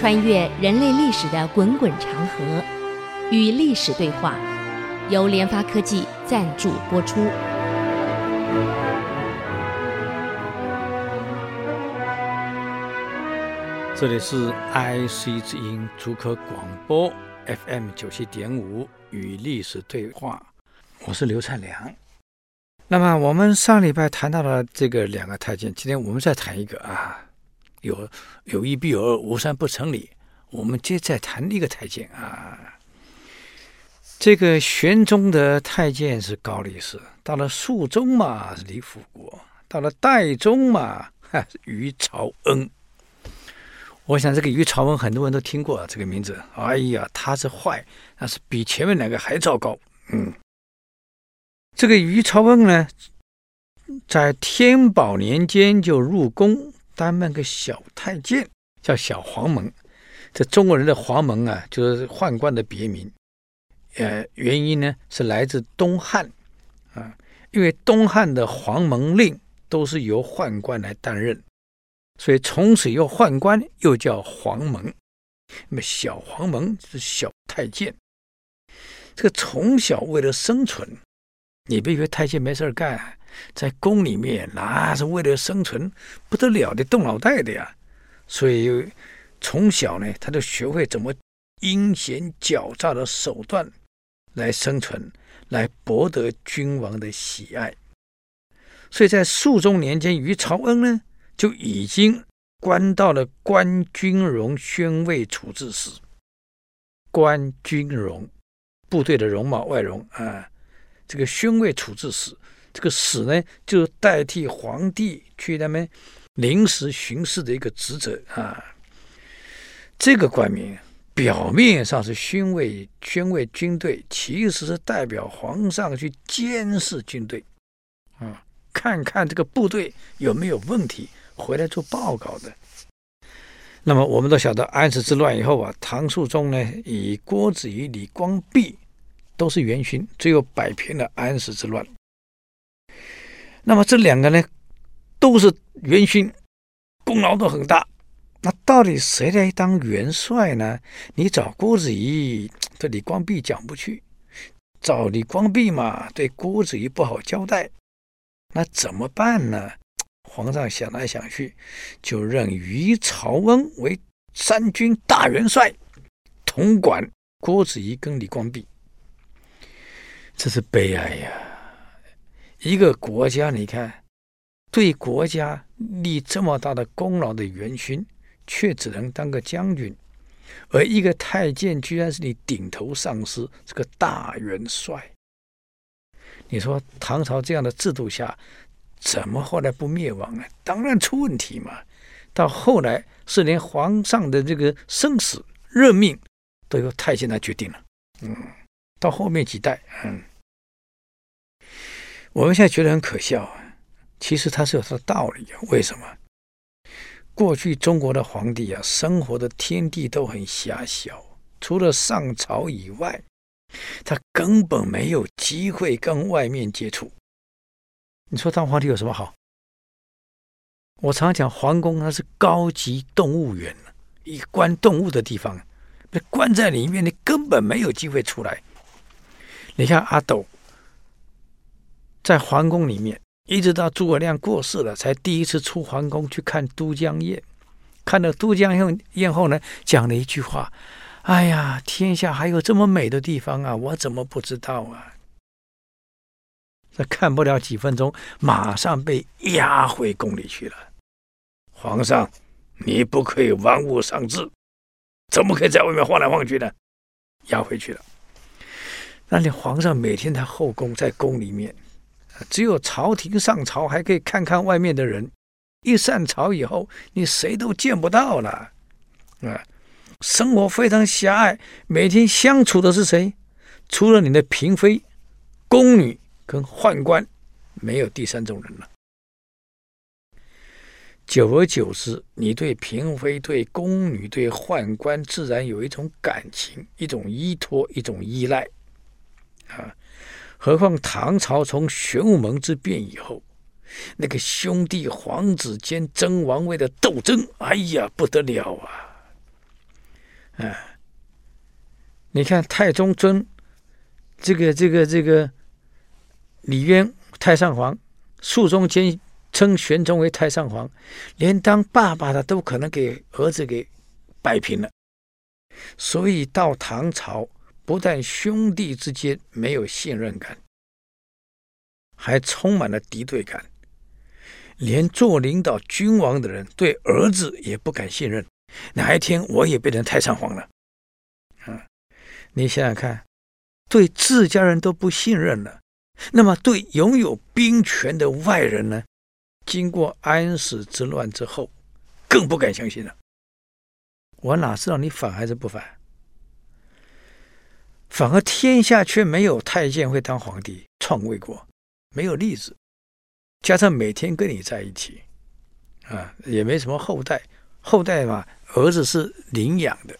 穿越人类历史的滚滚长河，与历史对话，由联发科技赞助播出。这里是 IC 之音竹科广播 FM 九七点五，与历史对话，我是刘灿良。那么我们上礼拜谈到了这个两个太监，今天我们再谈一个啊。有有一必有二，无三不成礼。我们接着再谈一个太监啊，这个玄宗的太监是高力士，到了肃宗嘛是李辅国，到了代宗嘛哈于朝恩。我想这个于朝恩很多人都听过这个名字。哎呀，他是坏，但是比前面两个还糟糕。嗯，这个于朝恩呢，在天宝年间就入宫。担任个小太监，叫小黄门。这中国人的黄门啊，就是宦官的别名。呃，原因呢是来自东汉啊，因为东汉的黄门令都是由宦官来担任，所以从此又宦官又叫黄门。那么小黄门是小太监。这个从小为了生存，你别以为太监没事干。在宫里面，那是为了生存，不得了的，动脑袋的呀。所以从小呢，他就学会怎么阴险狡诈的手段来生存，来博得君王的喜爱。所以在肃宗年间，于朝恩呢就已经官到了官军容宣慰处置使。官军容，部队的容貌外容啊，这个宣慰处置使。这个使呢，就代替皇帝去那边临时巡视的一个职责啊。这个官名表面上是宣慰宣慰军队，其实是代表皇上去监视军队啊，看看这个部队有没有问题，回来做报告的。那么我们都晓得安史之乱以后啊，唐肃宗呢以郭子仪、李光弼都是元勋，最后摆平了安史之乱。那么这两个呢，都是元勋，功劳都很大。那到底谁来当元帅呢？你找郭子仪，这李光弼讲不去；找李光弼嘛，对郭子仪不好交代。那怎么办呢？皇上想来想去，就任于朝恩为三军大元帅，统管郭子仪跟李光弼。这是悲哀呀！一个国家，你看，对国家立这么大的功劳的元勋，却只能当个将军；而一个太监，居然是你顶头上司，这个大元帅。你说唐朝这样的制度下，怎么后来不灭亡呢？当然出问题嘛。到后来是连皇上的这个生死任命都由太监来决定了。嗯，到后面几代，嗯。我们现在觉得很可笑啊，其实它是有它的道理啊。为什么？过去中国的皇帝啊，生活的天地都很狭小，除了上朝以外，他根本没有机会跟外面接触。你说当皇帝有什么好？我常常讲，皇宫它是高级动物园，一关动物的地方，被关在里面，你根本没有机会出来。你看阿斗。在皇宫里面，一直到诸葛亮过世了，才第一次出皇宫去看都江堰。看到都江堰后呢，讲了一句话：“哎呀，天下还有这么美的地方啊，我怎么不知道啊？”这看不了几分钟，马上被押回宫里去了。皇上，你不可以玩物丧志，怎么可以在外面晃来晃去呢？押回去了。那你皇上每天在后宫，在宫里面。只有朝廷上朝还可以看看外面的人，一上朝以后，你谁都见不到了，啊，生活非常狭隘，每天相处的是谁？除了你的嫔妃、宫女跟宦官，没有第三种人了。久而久之，你对嫔妃、对宫女、对宦官，自然有一种感情，一种依托，一种依赖，啊。何况唐朝从玄武门之变以后，那个兄弟皇子间争王位的斗争，哎呀，不得了啊！啊，你看太宗尊这个这个这个李渊太上皇，肃宗兼称玄宗为太上皇，连当爸爸的都可能给儿子给摆平了。所以到唐朝，不但兄弟之间没有信任感，还充满了敌对感。连做领导君王的人对儿子也不敢信任。哪一天我也变成太上皇了？啊，你想想看，对自家人都不信任了，那么对拥有兵权的外人呢？经过安史之乱之后，更不敢相信了。我哪知道你反还是不反？反而天下却没有太监会当皇帝、创卫国，没有例子。加上每天跟你在一起，啊，也没什么后代，后代嘛，儿子是领养的。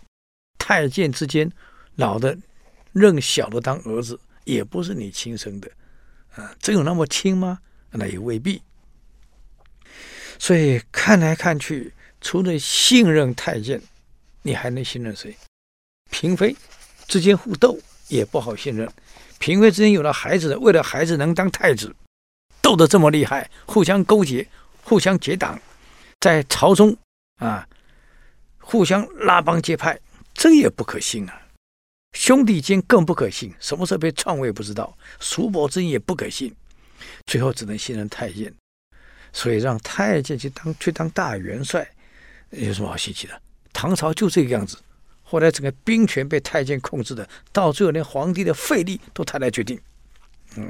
太监之间，老的认小的当儿子，也不是你亲生的，啊，真有那么亲吗？那也未必。所以看来看去，除了信任太监。你还能信任谁？嫔妃之间互斗也不好信任。嫔妃之间有了孩子，为了孩子能当太子，斗得这么厉害，互相勾结，互相结党，在朝中啊，互相拉帮结派，这也不可信啊。兄弟间更不可信，什么时候被篡位不知道，叔伯之间也不可信，最后只能信任太监。所以让太监去当去当大元帅，有什么好稀奇的？唐朝就这个样子，后来整个兵权被太监控制的，到最后连皇帝的废立都他来决定。嗯，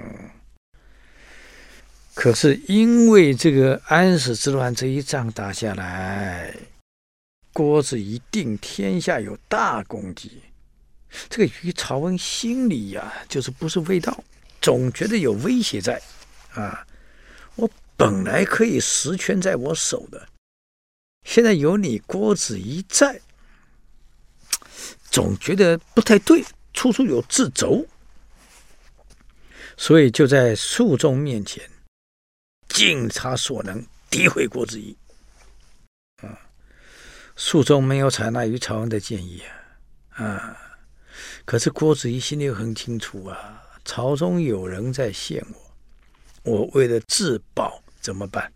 可是因为这个安史之乱这一仗打下来，郭子仪定天下有大功绩，这个于朝文心里呀、就是不是味道，总觉得有威胁在啊。我本来可以实权在我手的。现在有你郭子仪在，总觉得不太对，处处有自轴，所以就在肃宗面前尽他所能诋毁郭子仪。啊，肃宗没有采纳于朝恩的建议啊，啊，可是郭子仪心里很清楚啊，朝中有人在陷我，我为了自保怎么办？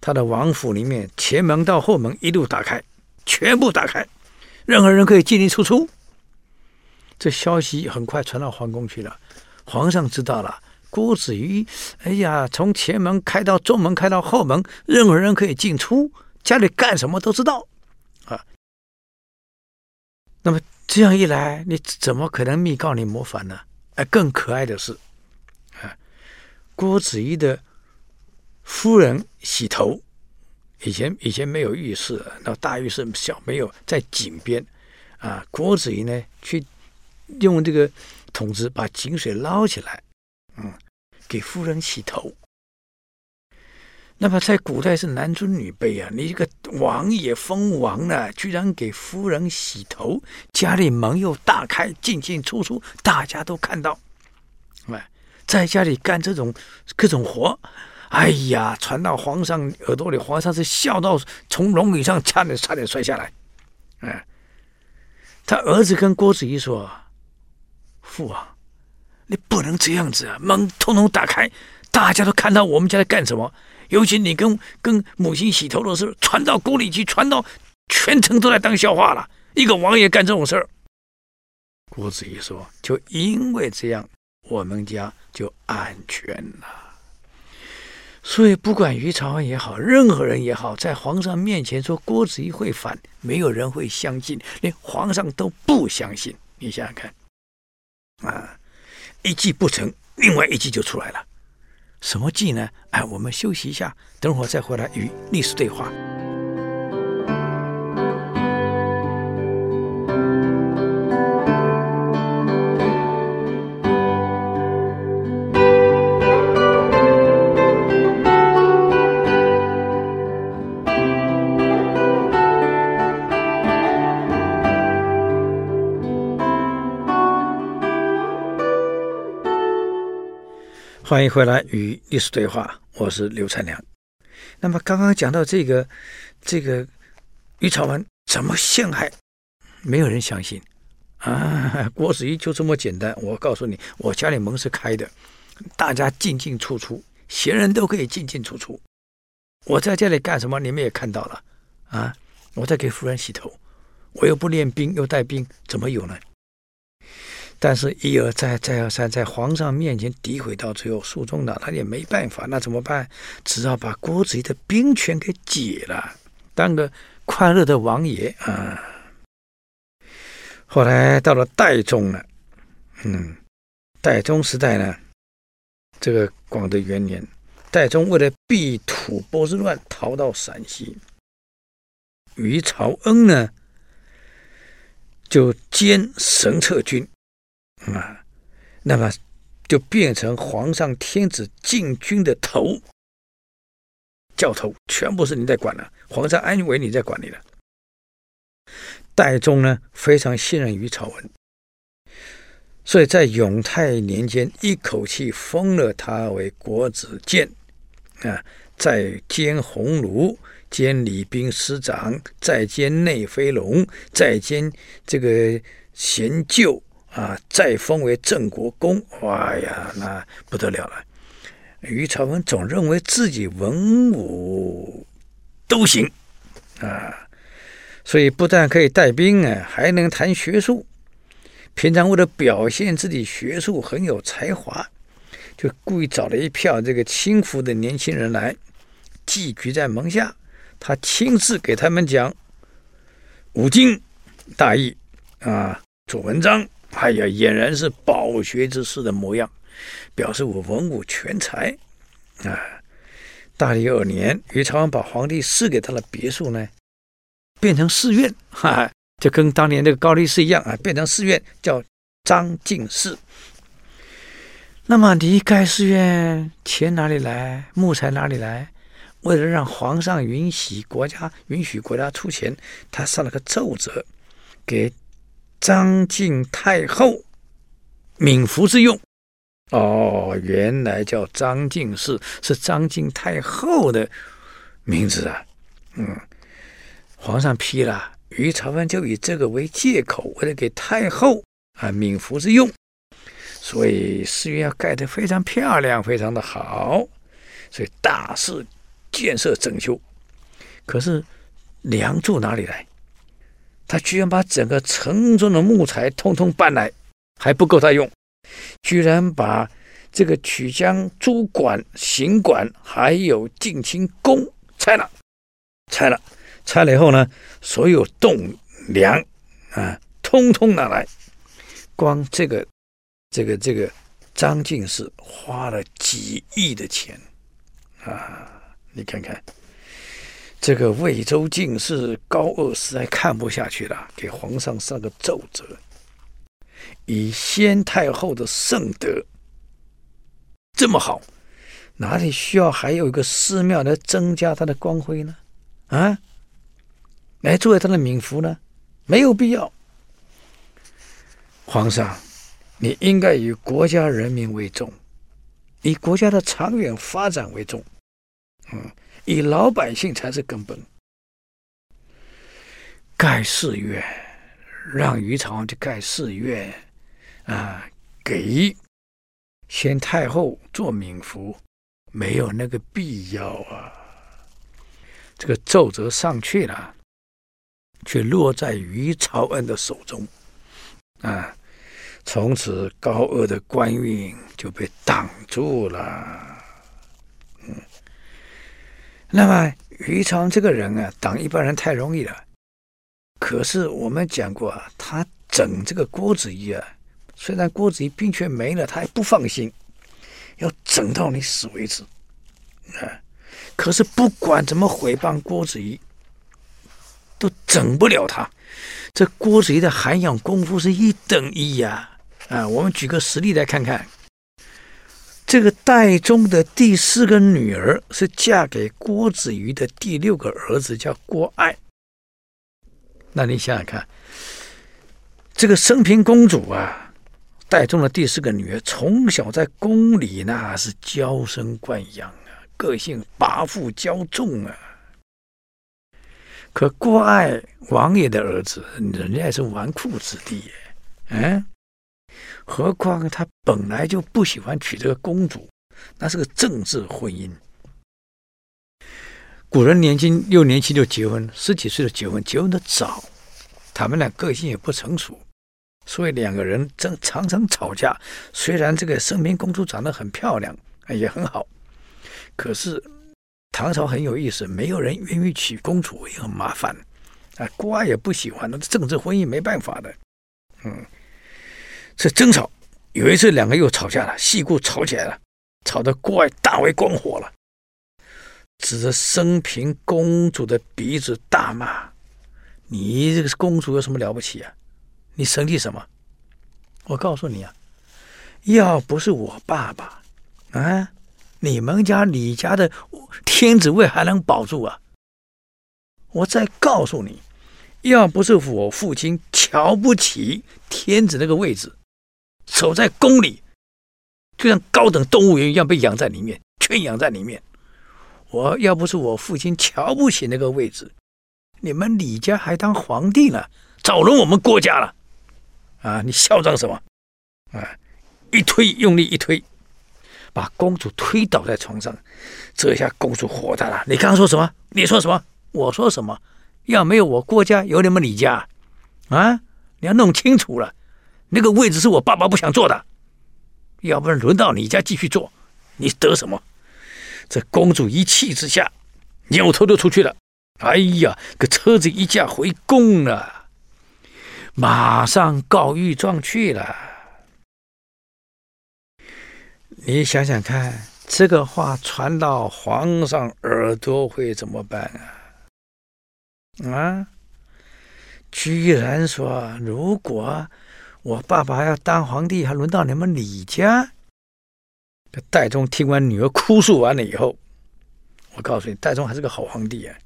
他的王府里面，前门到后门一路打开，全部打开，任何人可以进进出出。这消息很快传到皇宫去了，皇上知道了。郭子仪，哎呀，从前门开到中门，开到后门，任何人可以进出，家里干什么都知道啊。那么这样一来，你怎么可能密告你谋反呢？哎，更可爱的是，啊，郭子仪的。夫人洗头，以前以前没有浴室，那大浴室小没有在井边，啊，郭子仪呢去用这个桶子把井水捞起来，嗯，给夫人洗头。那么在古代是男尊女卑啊，你一个王爷封王了，居然给夫人洗头，家里门又大开，进进出出，大家都看到，哎，在家里干这种各种活。哎呀，传到皇上耳朵里，皇上是笑到从龙椅上差点差点摔下来。哎，他儿子跟郭子仪说：“父王，你不能这样子啊！门通通打开，大家都看到我们家在干什么。尤其你跟跟母亲洗头的事传到宫里去，传到全城都在当笑话了。一个王爷干这种事儿。”郭子仪说：“就因为这样，我们家就安全了。”所以，不管于朝安也好，任何人也好，在皇上面前说郭子仪会反，没有人会相信，连皇上都不相信。你想想看，啊，一计不成，另外一计就出来了。什么计呢？哎，我们休息一下，等会儿再回来与历史对话。欢迎回来与历史对话，我是刘灿良。那么刚刚讲到这个，这个于朝文怎么陷害没有人相信啊！郭子仪就这么简单。我告诉你，我家里门是开的，大家进进出出，闲人都可以进进出出。我在这里干什么？你们也看到了啊！我在给夫人洗头，我又不练兵，又带兵，怎么有呢？但是，一而再，再而三，在皇上面前诋毁到最后，肃宗呢，他也没办法，那怎么办？只好把郭子仪的兵权给解了，当个快乐的王爷啊。后来到了代宗了，嗯，代宗时代呢，这个广德元年，代宗为了避吐蕃之乱，逃到陕西。于朝恩呢，就兼神策军。啊，那么就变成皇上天子禁军的头，教头，全部是你在管了。皇上安危，你在管理了。戴宗呢，非常信任于朝文，所以在永泰年间，一口气封了他为国子监，啊，再兼鸿胪，兼礼兵师长，再兼内飞龙，再兼这个贤旧。啊，再封为镇国公，哇呀，那不得了了。于朝文总认为自己文武都行啊，所以不但可以带兵啊，还能谈学术。平常为了表现自己学术很有才华，就故意找了一票这个轻浮的年轻人来寄居在门下，他亲自给他们讲五经大义啊，做文章。哎呀，俨然是饱学之士的模样，表示我文武全才啊！大历二年，于朝恩把皇帝赐给他的别墅呢，变成寺院，哈，就跟当年那个高力士一样啊，变成寺院，叫张敬寺。那么离开寺院，钱哪里来？木材哪里来？为了让皇上允许国家允许国家出钱，他上了个奏折给。张敬太后冥服之用，哦，原来叫张敬氏，是张敬太后的名字啊。嗯，皇上批了，于朝文就以这个为借口，为了给太后啊冥服之用，所以寺院要盖得非常漂亮，非常的好，所以大肆建设整修。可是梁柱哪里来？他居然把整个城中的木材通通搬来，还不够他用，居然把这个曲江诸馆、行馆还有静清宫拆了，拆了，拆了以后呢，所有栋梁啊，通通拿来，光这个这个这个张敬寺花了几亿的钱啊，你看看。这个魏州进士高鶚实在看不下去了，给皇上上个奏折，以先太后的圣德这么好，哪里需要还有一个寺庙来增加他的光辉呢？啊，来作为他的冥服呢？没有必要。皇上，你应该以国家人民为重，以国家的长远发展为重。嗯。以老百姓才是根本。盖寺院，让于朝恩去盖寺院，啊，给先太后做冥福，没有那个必要啊。这个奏折上去了，却落在于朝恩的手中，啊，从此高鶚的官运就被挡住了。那么于朝恩这个人啊，挡一般人太容易了。可是我们讲过啊，他整这个郭子仪啊，虽然郭子仪兵权没了，他还不放心，要整到你死为止。啊，可是不管怎么毁谤郭子仪，都整不了他。这郭子仪的涵养功夫是一等一呀！啊，我们举个实例来看看。这个代宗的第四个女儿是嫁给郭子仪的第六个儿子，叫郭爱。那你想想看，这个升平公主啊，代宗的第四个女儿，从小在宫里那是娇生惯养啊，个性跋扈骄纵啊。可郭爱王爷的儿子，人家也是纨绔子弟，嗯，何况他本来就不喜欢娶这个公主，那是个政治婚姻。古人年轻六年轻就结婚，十几岁就结婚，结婚的早，他们俩个性也不成熟，所以两个人正常常吵架。虽然这个升平公主长得很漂亮，也很好，可是唐朝很有意思，没有人愿意娶公主，也很麻烦。啊，郭爱也不喜欢，那政治婚姻没办法的。嗯，这争吵，有一次两个又吵架了，戏故吵起来了，吵得郭爱大为光火了。指着升平公主的鼻子大骂：“你这个公主有什么了不起啊？你生气什么？我告诉你啊，要不是我爸爸啊，你们家李家的天子位还能保住啊？我再告诉你，要不是我父亲瞧不起天子那个位置，守在宫里，就像高等动物园一样被养在里面，圈养在里面。”我要不是我父亲瞧不起那个位置，你们李家还当皇帝呢，早轮我们郭家了。啊，你嚣张什么？啊，一推，用力一推，把公主推倒在床上。这下公主火大了。你刚刚说什么？你说什么？我说什么？要没有我郭家，有你们李家，啊，你要弄清楚了。那个位置是我爸爸不想坐的，要不然轮到你家继续坐，你得什么？这公主一气之下，扭头就出去了。哎呀，个车子一驾回宫了，马上告御状去了。你想想看，这个话传到皇上耳朵会怎么办啊？啊，居然说，如果我爸爸要当皇帝，还轮到你们李家？戴宗听完女儿哭诉完了以后，我告诉你，戴宗还是个好皇帝啊！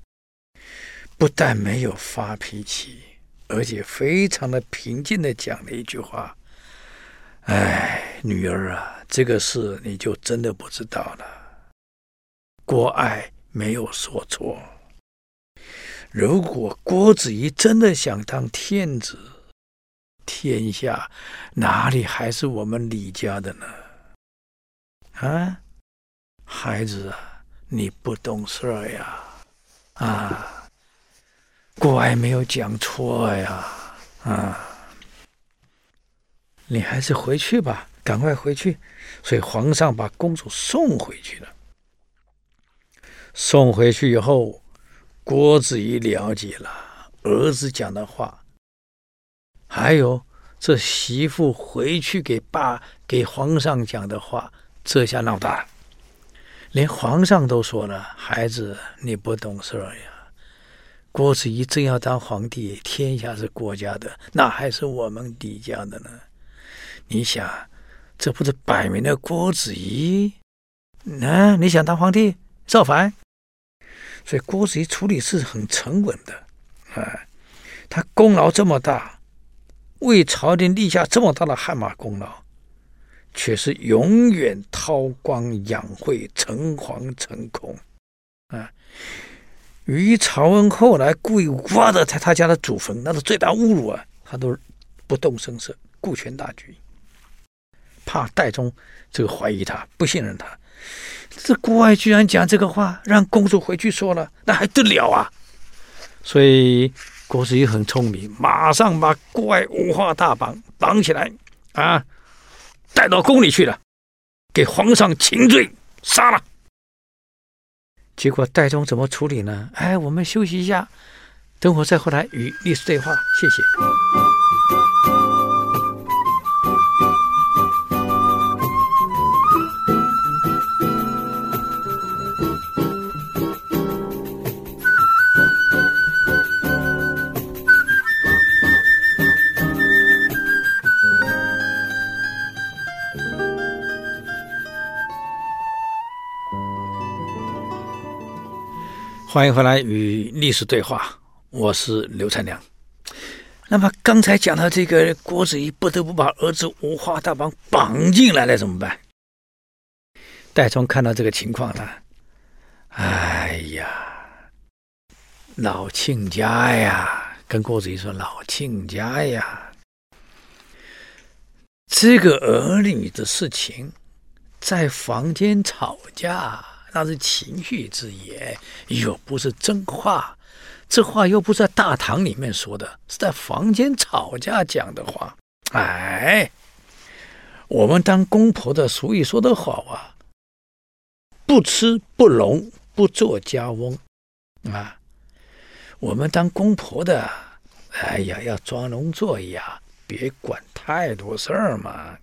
不但没有发脾气，而且非常的平静的讲了一句话：“哎，女儿啊，这个事你就真的不知道了。郭爱没有说错。如果郭子仪真的想当天子，天下哪里还是我们李家的呢？”啊，孩子啊，你不懂事儿呀！啊，郭爱没有讲错呀！啊，你还是回去吧，赶快回去。所以皇上把公主送回去了。送回去以后，郭子仪了解了儿子讲的话，还有这媳妇回去给爸、给皇上讲的话。这下闹大了，连皇上都说了：“孩子，你不懂事儿呀！郭子仪真要当皇帝，天下是国家的，那还是我们李家的呢？你想，这不是摆明了郭子仪？啊，你想当皇帝造反？所以郭子仪处理事很沉稳的啊，他功劳这么大，为朝廷立下这么大的汗马功劳。”却是永远韬光养晦、诚惶诚恐啊！于朝恩后来故意挖的他他家的祖坟，那是最大侮辱啊！他都不动声色，顾全大局，怕戴宗这个怀疑他，不信任他。这郭爱居然讲这个话，让公主回去说了，那还得了啊！所以郭子仪很聪明，马上把怪五花大绑绑起来啊！带到宫里去了，给皇上请罪，杀了。结果戴宗怎么处理呢？哎，我们休息一下，等会再回来与历史对话。谢谢。欢迎回来与历史对话，我是刘灿良。那么刚才讲到这个郭子仪不得不把儿子五花大绑绑进来了，怎么办？戴宗看到这个情况了，哎呀，老亲家呀，跟郭子仪说：“老亲家呀，这个儿女的事情，在房间吵架，那是情绪之言，又不是真话。这话又不是在大堂里面说的，是在房间吵架讲的话。哎，我们当公婆的俗语说得好啊，不吃不聋不做家翁啊。”我们当公婆的，哎呀，要装聋作哑，别管太多事儿嘛。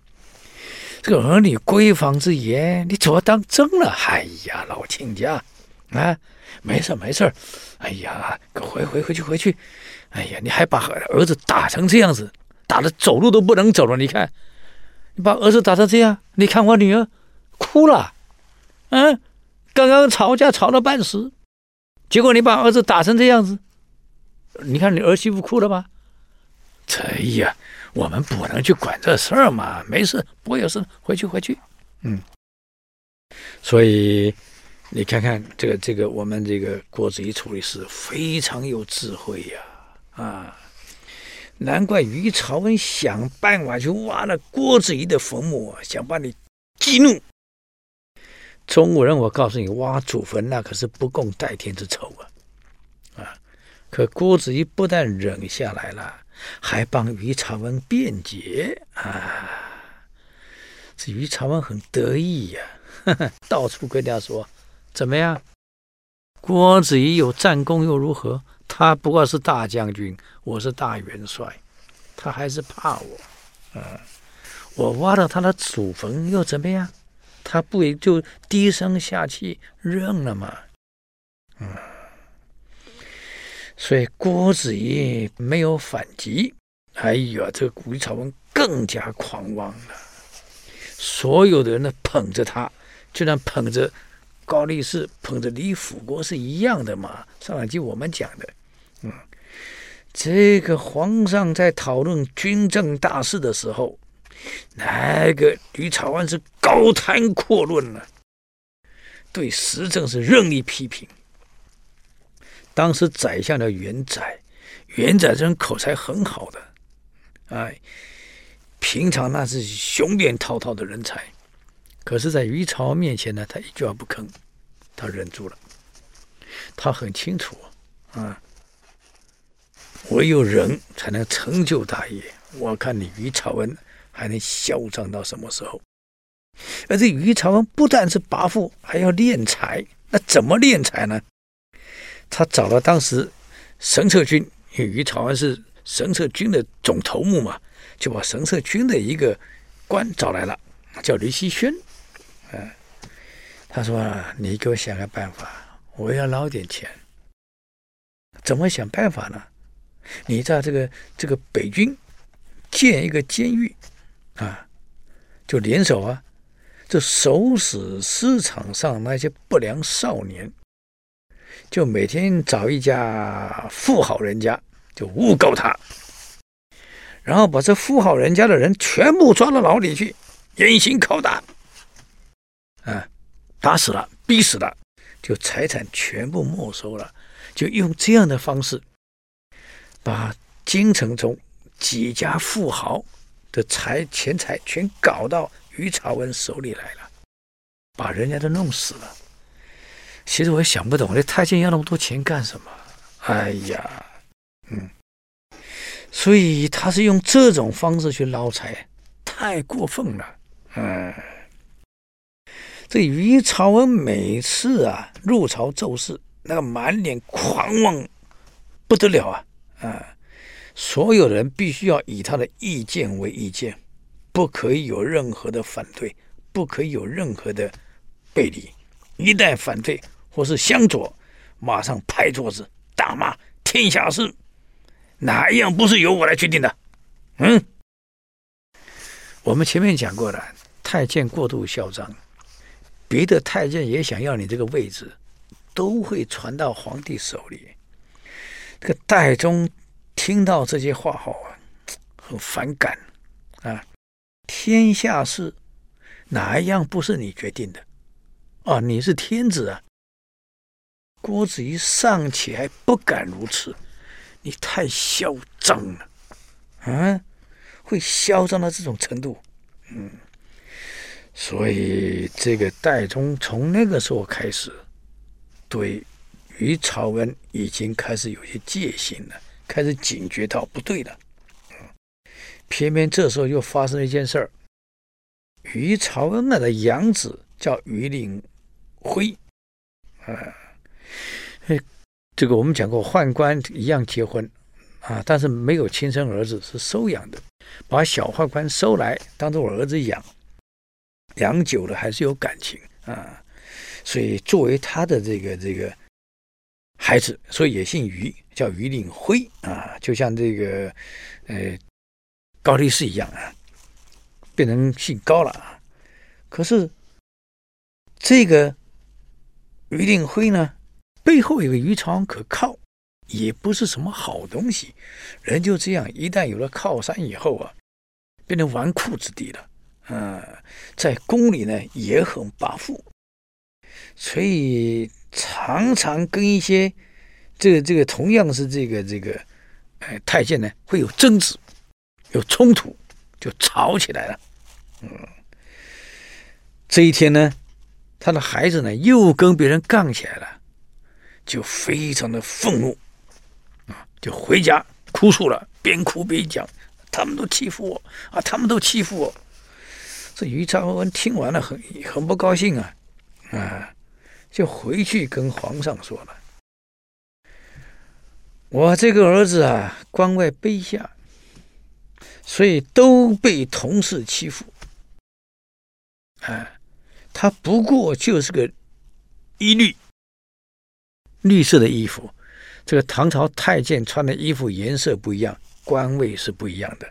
这个儿女闺房之言，你总要当真了。哎呀，老亲家，啊，没事没事。哎呀，回回回去回去。哎呀，你还把儿子打成这样子，打得走路都不能走了。你看，你把儿子打成这样，你看我女儿哭了。嗯，刚刚吵架吵了半死，结果你把儿子打成这样子。你看你儿媳妇哭了吧？哎呀，我们不能去管这事儿嘛，没事，不会有事，回去回去。嗯，所以你看看这个这个，我们这个郭子仪处理是非常有智慧呀！啊，难怪于朝恩想办法去挖了郭子仪的坟墓，想把你激怒。中国人，我告诉你，挖祖坟那可是不共戴天之仇啊啊！可郭子仪不但忍下来了，还帮于朝文辩解啊！这于朝文很得意呀、啊，到处跟人家说：“怎么样？郭子仪有战功又如何？他不过是大将军，我是大元帅，他还是怕我。啊，我挖了他的祖坟又怎么样？他不也就低声下气认了吗？嗯。”所以郭子仪没有反击，哎呀，这个于朝文更加狂妄了。所有的人呢捧着他，就像捧着高力士、捧着李辅国是一样的嘛。上两集我们讲的，嗯，这个皇上在讨论军政大事的时候，那个吕朝文是高谈阔论了，对时政是任意批评。当时宰相的元载，元载这人口才很好的，哎，平常那是雄辩滔滔的人才，可是，在于朝面前呢，他一句话不吭，他忍住了。他很清楚啊，唯有忍才能成就大业。我看你于朝文还能嚣张到什么时候？而这于朝文不但是跋扈，还要敛财，那怎么敛财呢？他找了当时神策军，因为于朝安是神策军的总头目嘛，就把神策军的一个官找来了，叫閭西轩。嗯，他说：“你给我想个办法，我要捞点钱。怎么想办法呢？你在这个这个北军建一个监狱啊，就联手啊，就收死市场上那些不良少年。”就每天找一家富豪人家，就诬告他，然后把这富豪人家的人全部抓到牢里去，严刑拷打，啊，打死了，逼死了，就财产全部没收了，就用这样的方式，把京城中几家富豪的财钱财全搞到于朝文手里来了，把人家都弄死了。其实我也想不懂，这太监要那么多钱干什么？哎呀，嗯，所以他是用这种方式去捞财，太过分了。嗯，这于朝文每次啊入朝奏事，那个满脸狂妄不得了啊！啊，所有人必须要以他的意见为意见，不可以有任何的反对，不可以有任何的背离。一旦反对，或是相左，马上拍桌子大骂：“天下事哪一样不是由我来决定的？”嗯，我们前面讲过了，太监过度嚣张，别的太监也想要你这个位置，都会传到皇帝手里。这个戴宗听到这些话后啊，很反感啊！天下事哪一样不是你决定的？啊，你是天子啊！郭子仪尚且还不敢如此，你太嚣张了，啊，会嚣张到这种程度，嗯，所以这个戴宗从那个时候开始，对于朝恩已经开始有些戒心了，开始警觉到不对了，偏偏这时候又发生了一件事儿，于朝恩的养子叫于令辉，啊。这个我们讲过，宦官一样结婚啊，但是没有亲生儿子，是收养的，把小宦官收来当做儿子养，养久了还是有感情啊，所以作为他的这个这个孩子，所以也姓于，叫于令辉啊，就像这个呃高力士一样啊，变成姓高了啊。可是这个于令辉呢？背后有个于朝恩可靠，也不是什么好东西。人就这样，一旦有了靠山以后啊，变成纨绔子弟了。嗯，在宫里呢也很跋扈，所以常常跟一些这个这个同样是这个这个哎太监呢会有争执，有冲突，就吵起来了。嗯，这一天呢，他的孩子呢又跟别人杠起来了。就非常的愤怒，啊，就回家哭诉了，边哭边讲，他们都欺负我啊，他们都欺负我。这于朝文听完了很很不高兴啊，啊，就回去跟皇上说了，我这个儿子啊，官位卑下，所以都被同事欺负，啊，他不过就是个一律。绿色的衣服，这个唐朝太监穿的衣服颜色不一样，官位是不一样的。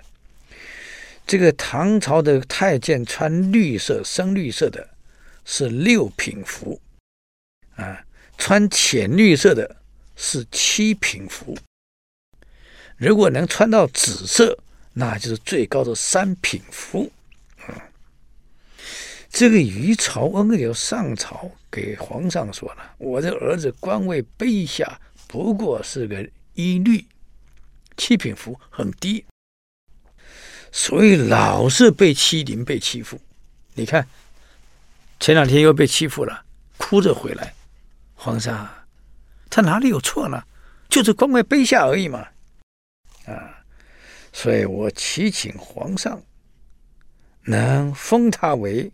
这个唐朝的太监穿绿色、深绿色的，是六品服，啊，穿浅绿色的是七品服。如果能穿到紫色，那就是最高的三品服。这个于朝恩就上朝给皇上说了：“我这儿子官位卑下，不过是个一律，七品服很低，所以老是被欺凌、被欺负。你看，前两天又被欺负了，哭着回来。皇上，他哪里有错呢？就是官位卑下而已嘛。啊，所以我祈请皇上能封他为。”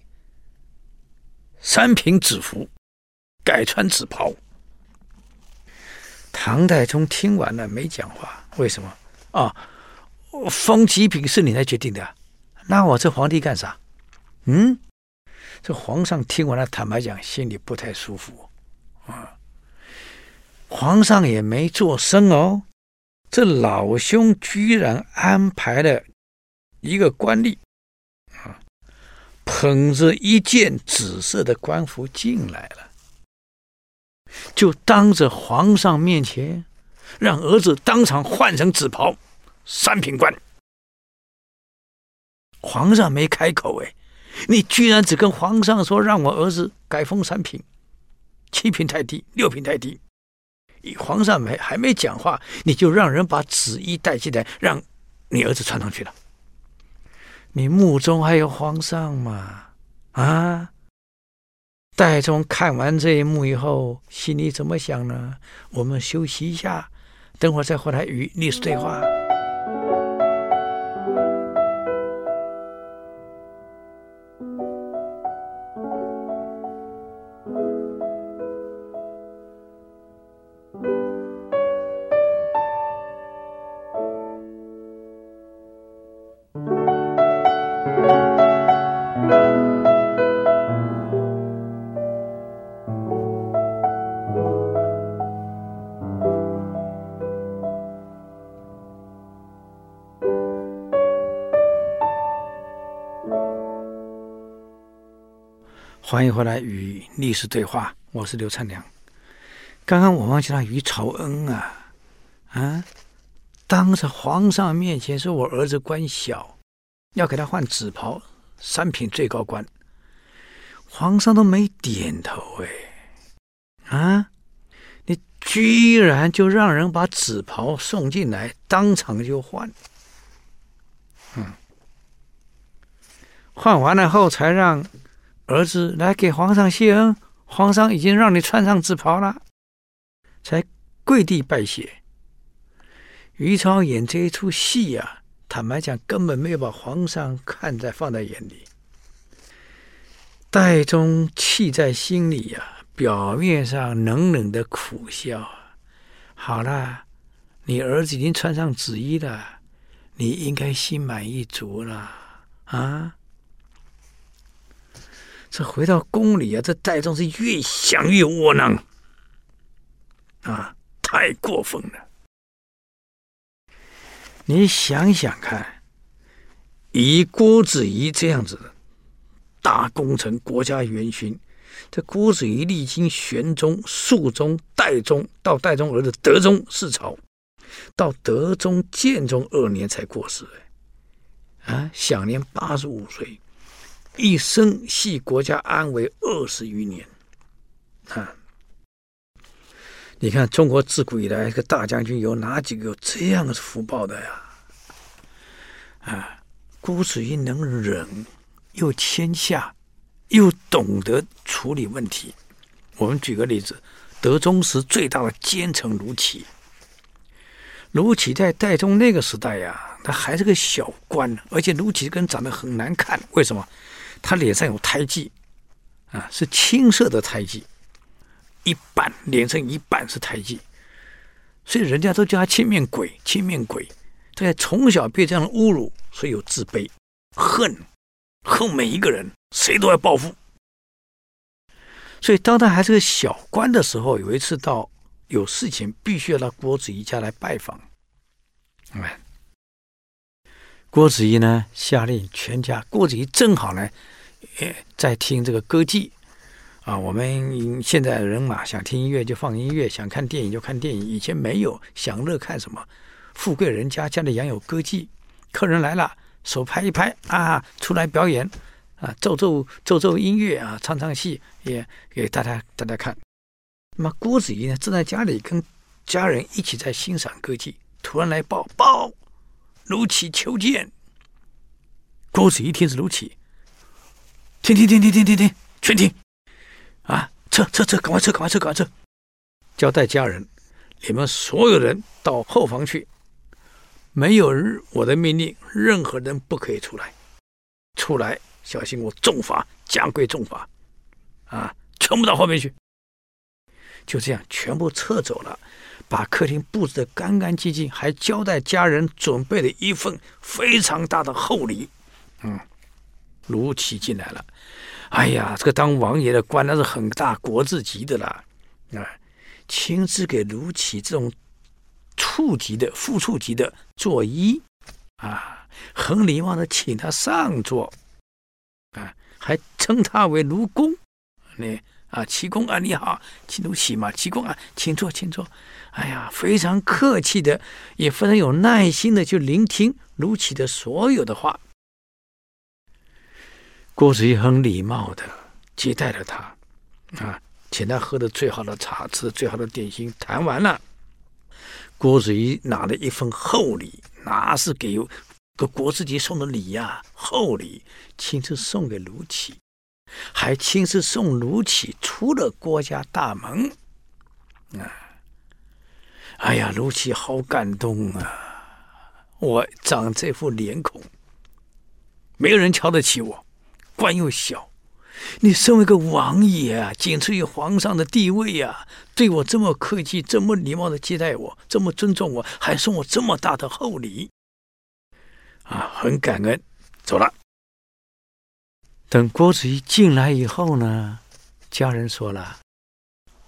三品紫服，改穿紫袍。唐太宗听完了没讲话，为什么？啊，封几品是你来决定的，那我这皇帝干啥？嗯，这皇上听完了，坦白讲，心里不太舒服啊。皇上也没做声哦，这老兄居然安排了一个官吏。捧着一件紫色的官服进来了，就当着皇上面前，让儿子当场换成紫袍，三品官。皇上没开口，哎，你居然只跟皇上说让我儿子改封三品，七品太低，六品太低。皇上没还没讲话，你就让人把紫衣带进来，让你儿子穿上去了。你墓中还有皇上吗？啊！戴宗看完这一幕以后，心里怎么想呢？我们休息一下，等会儿再回来与历史对话。欢迎回来与历史对话，我是刘灿良。刚刚我忘记了于朝恩啊，啊，当着皇上面前说我儿子官小，要给他换紫袍，三品最高官，皇上都没点头哎，啊，你居然就让人把紫袍送进来，当场就换。嗯，换完了后才让儿子来给皇上谢恩。皇上已经让你穿上紫袍了，才跪地拜谢。于超演这一出戏呀，坦白讲，根本没有把皇上看在放在眼里。戴宗气在心里呀，表面上冷冷的苦笑。好了，你儿子已经穿上紫衣了，你应该心满意足了啊。这回到宫里啊，这戴宗是越想越窝囊啊，太过分了！你想想看，以郭子仪这样子的大功臣、国家元勋，这郭子仪历经玄宗、肃宗、代宗，到代宗儿子德宗世朝，到德宗建中二年才过世，啊，享年八十五岁。一生系国家安危二十余年，啊！你看中国自古以来，这个大将军有哪几个有这样的福报的呀？啊，郭子仪能忍，又谦下，又懂得处理问题。我们举个例子，德宗时最大的奸臣卢杞，卢杞在代宗那个时代呀，他还是个小官，而且卢杞这个人长得很难看，为什么？他脸上有胎记，啊，是青色的胎记，一半脸上一半是胎记，所以人家都叫他青面鬼，青面鬼。他从小被这样的侮辱，所以有自卑、恨，恨每一个人，谁都要报复。所以当他还是个小官的时候，有一次到有事情，必须要到郭子仪家来拜访。嗯，郭子仪呢，下令全家，郭子仪正好呢。在听这个歌妓啊，我们现在人嘛，想听音乐就放音乐，想看电影就看电影。以前没有享乐看什么，富贵人家家里养有歌妓，客人来了，手拍一拍啊，出来表演啊，奏奏奏奏音乐啊，唱唱戏也给大家大家看。那么郭子仪呢，正在家里跟家人一起在欣赏歌妓，突然来报报，卢杞求见。郭子仪听是卢杞。停停停停停停停，全停！啊，撤撤撤，赶快撤，赶快撤，赶快撤！交代家人，你们所有人到后房去，没有我的命令，任何人不可以出来。出来，小心我重罚，加贵重罚！啊，全部到后面去。就这样，全部撤走了，把客厅布置的干干净净，还交代家人准备了一份非常大的厚礼。嗯。卢杞进来了，哎呀，这个当王爷的官那是很大国字级的啦，啊，亲自给卢杞这种处级的副处级的作揖，啊，很礼貌的请他上座，啊，还称他为卢公，你啊，齐公啊，你好，请卢杞嘛，齐公啊，请坐，请坐，哎呀，非常客气的，也非常有耐心的去聆听卢杞的所有的话。郭子仪很礼貌的接待了他，啊，请他喝的最好的茶，吃的最好的点心。谈完了，郭子仪拿了一份厚礼，那是给个国子监送的礼呀，厚礼，亲自送给卢杞，还亲自送卢杞出了郭家大门。啊，哎呀，卢杞好感动啊！我长这副脸孔，没有人瞧得起我。官又小，你身为个王爷啊，仅次于皇上的地位呀，啊，对我这么客气，这么礼貌的接待我，这么尊重我，还送我这么大的厚礼，啊，很感恩。走了。等郭子仪进来以后呢，家人说了，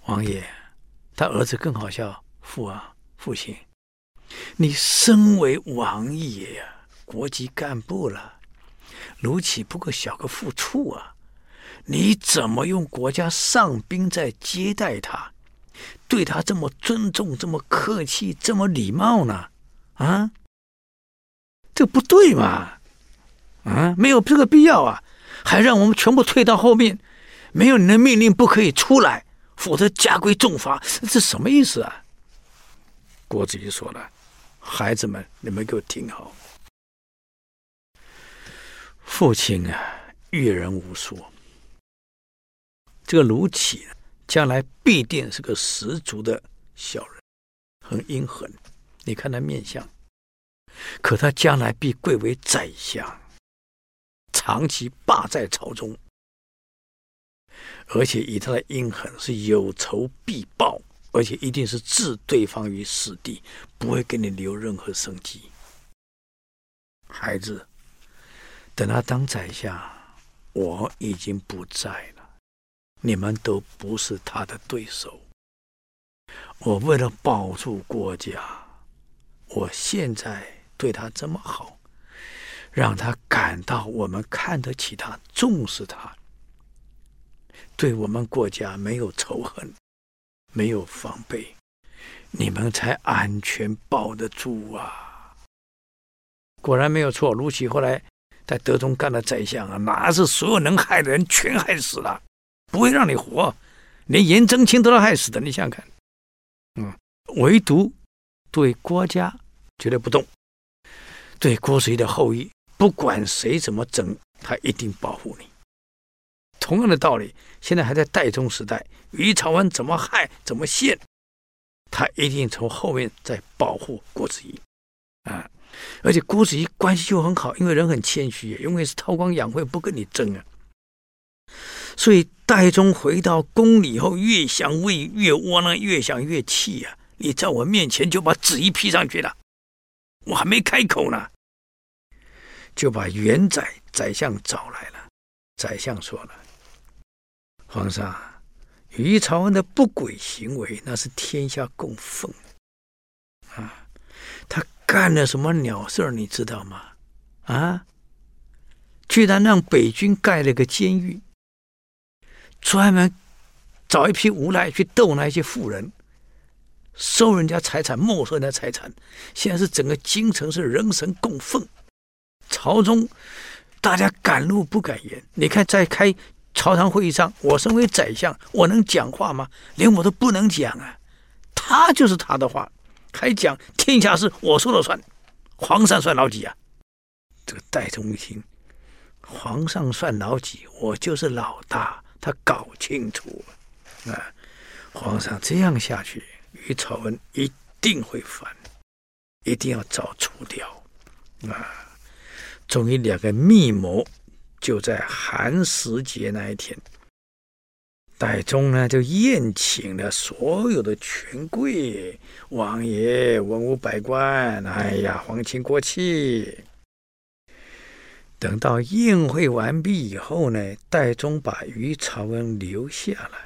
王爷，他儿子更好笑，父啊，父亲，你身为王爷呀，国级干部了。卢杞不过小个副处啊，你怎么用国家上宾在接待他，对他这么尊重、这么客气、这么礼貌呢？啊，这不对嘛！啊，没有这个必要啊！还让我们全部退到后面，没有你的命令不可以出来。否则加规重罚。这什么意思啊？郭子仪说了：“孩子们，你们给我听好。父亲啊，阅人无数。这个卢杞将来必定是个十足的小人，很阴狠。你看他面相，可他将来必贵为宰相，长期霸在朝中，而且以他的阴狠，是有仇必报。”而且一定是置对方于死地，不会给你留任何生机。孩子，等他当宰相，我已经不在了，你们都不是他的对手。我为了保住国家，我现在对他这么好，让他感到我们看得起他，重视他，对我们国家没有仇恨。没有防备，你们才安全保得住啊！果然没有错，卢杞后来在德宗干了宰相啊，哪是所有能害的人全害死了？不会让你活，连颜真卿都要害死的。你想想看，嗯，唯独对郭家绝对不动，对郭子仪的后裔，不管谁怎么整，他一定保护你。同样的道理，现在还在代宗时代，于朝文怎么害怎么陷，他一定从后面在保护郭子仪啊！而且郭子仪关系就很好，因为人很谦虚，因为是韬光养晦，不跟你争啊。所以代宗回到宫里以后，越想越越窝囊，越想越气呀、啊！你在我面前就把旨意批上去了，我还没开口呢，就把元宰宰相找来了。宰相说了。皇上，于朝恩的不轨行为，那是天下共愤啊！干了什么鸟事儿，你知道吗？啊！居然让北军盖了个监狱，专门找一批无赖去斗那些富人，收人家财产，没收人家财产。现在是整个京城是人神共愤，朝中大家敢怒不敢言。你看，在开。朝堂会议上，我身为宰相，我能讲话吗？连我都不能讲啊！他就是他的话，还讲天下事我说了算，皇上算老几啊？这个戴宗一听，皇上算老几？我就是老大，他搞清楚啊！皇上这样下去，于朝文一定会烦，一定要早除掉啊！终于两个密谋。就在寒食节那一天，戴宗呢就宴请了所有的权贵、王爷、文武百官。哎呀，皇亲国戚。等到宴会完毕以后呢，戴宗把于朝文留下来，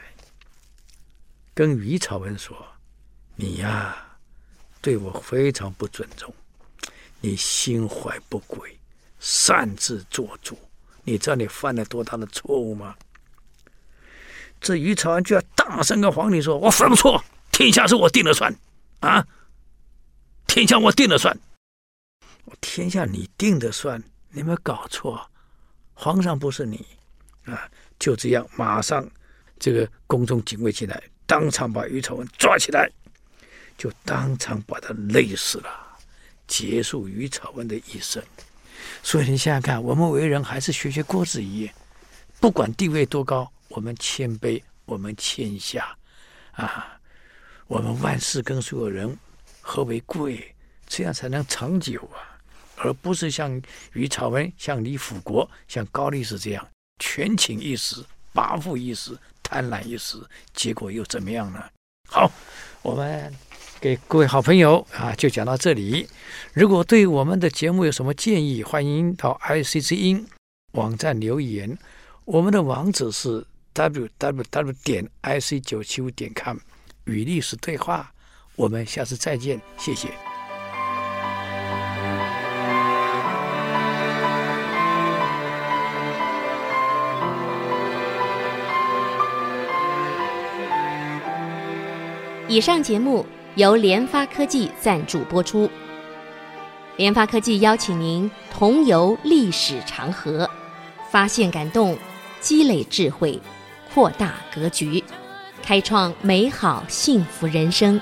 跟于朝文说：“你呀，对我非常不尊重，你心怀不轨，擅自做主。”你知道你犯了多大的错误吗？这于朝文就要大声跟皇帝说：“我犯了错，天下是我定的算，啊，天下我定的算，天下你定的算，你有没有搞错？皇上不是你啊！”就这样，马上这个宫中警卫进来，当场把于朝文抓起来，就当场把他勒死了，结束于朝文的一生。所以你想想看，我们为人还是学学郭子仪，不管地位多高，我们谦卑，我们谦下，啊，我们万事跟所有人和为贵，这样才能长久啊，而不是像于朝文、像李辅国、像高力士这样权倾一时、跋扈一时、贪婪一时，结果又怎么样呢？好，我们。给各位好朋友啊，就讲到这里。如果对我们的节目有什么建议，欢迎到 IC 之音网站留言。我们的网址是 www 点 ic 九七五点 com，与历史对话。我们下次再见，谢谢。以上节目。由联发科技赞助播出。联发科技邀请您同游历史长河，发现感动，积累智慧，扩大格局。开创美好幸福人生。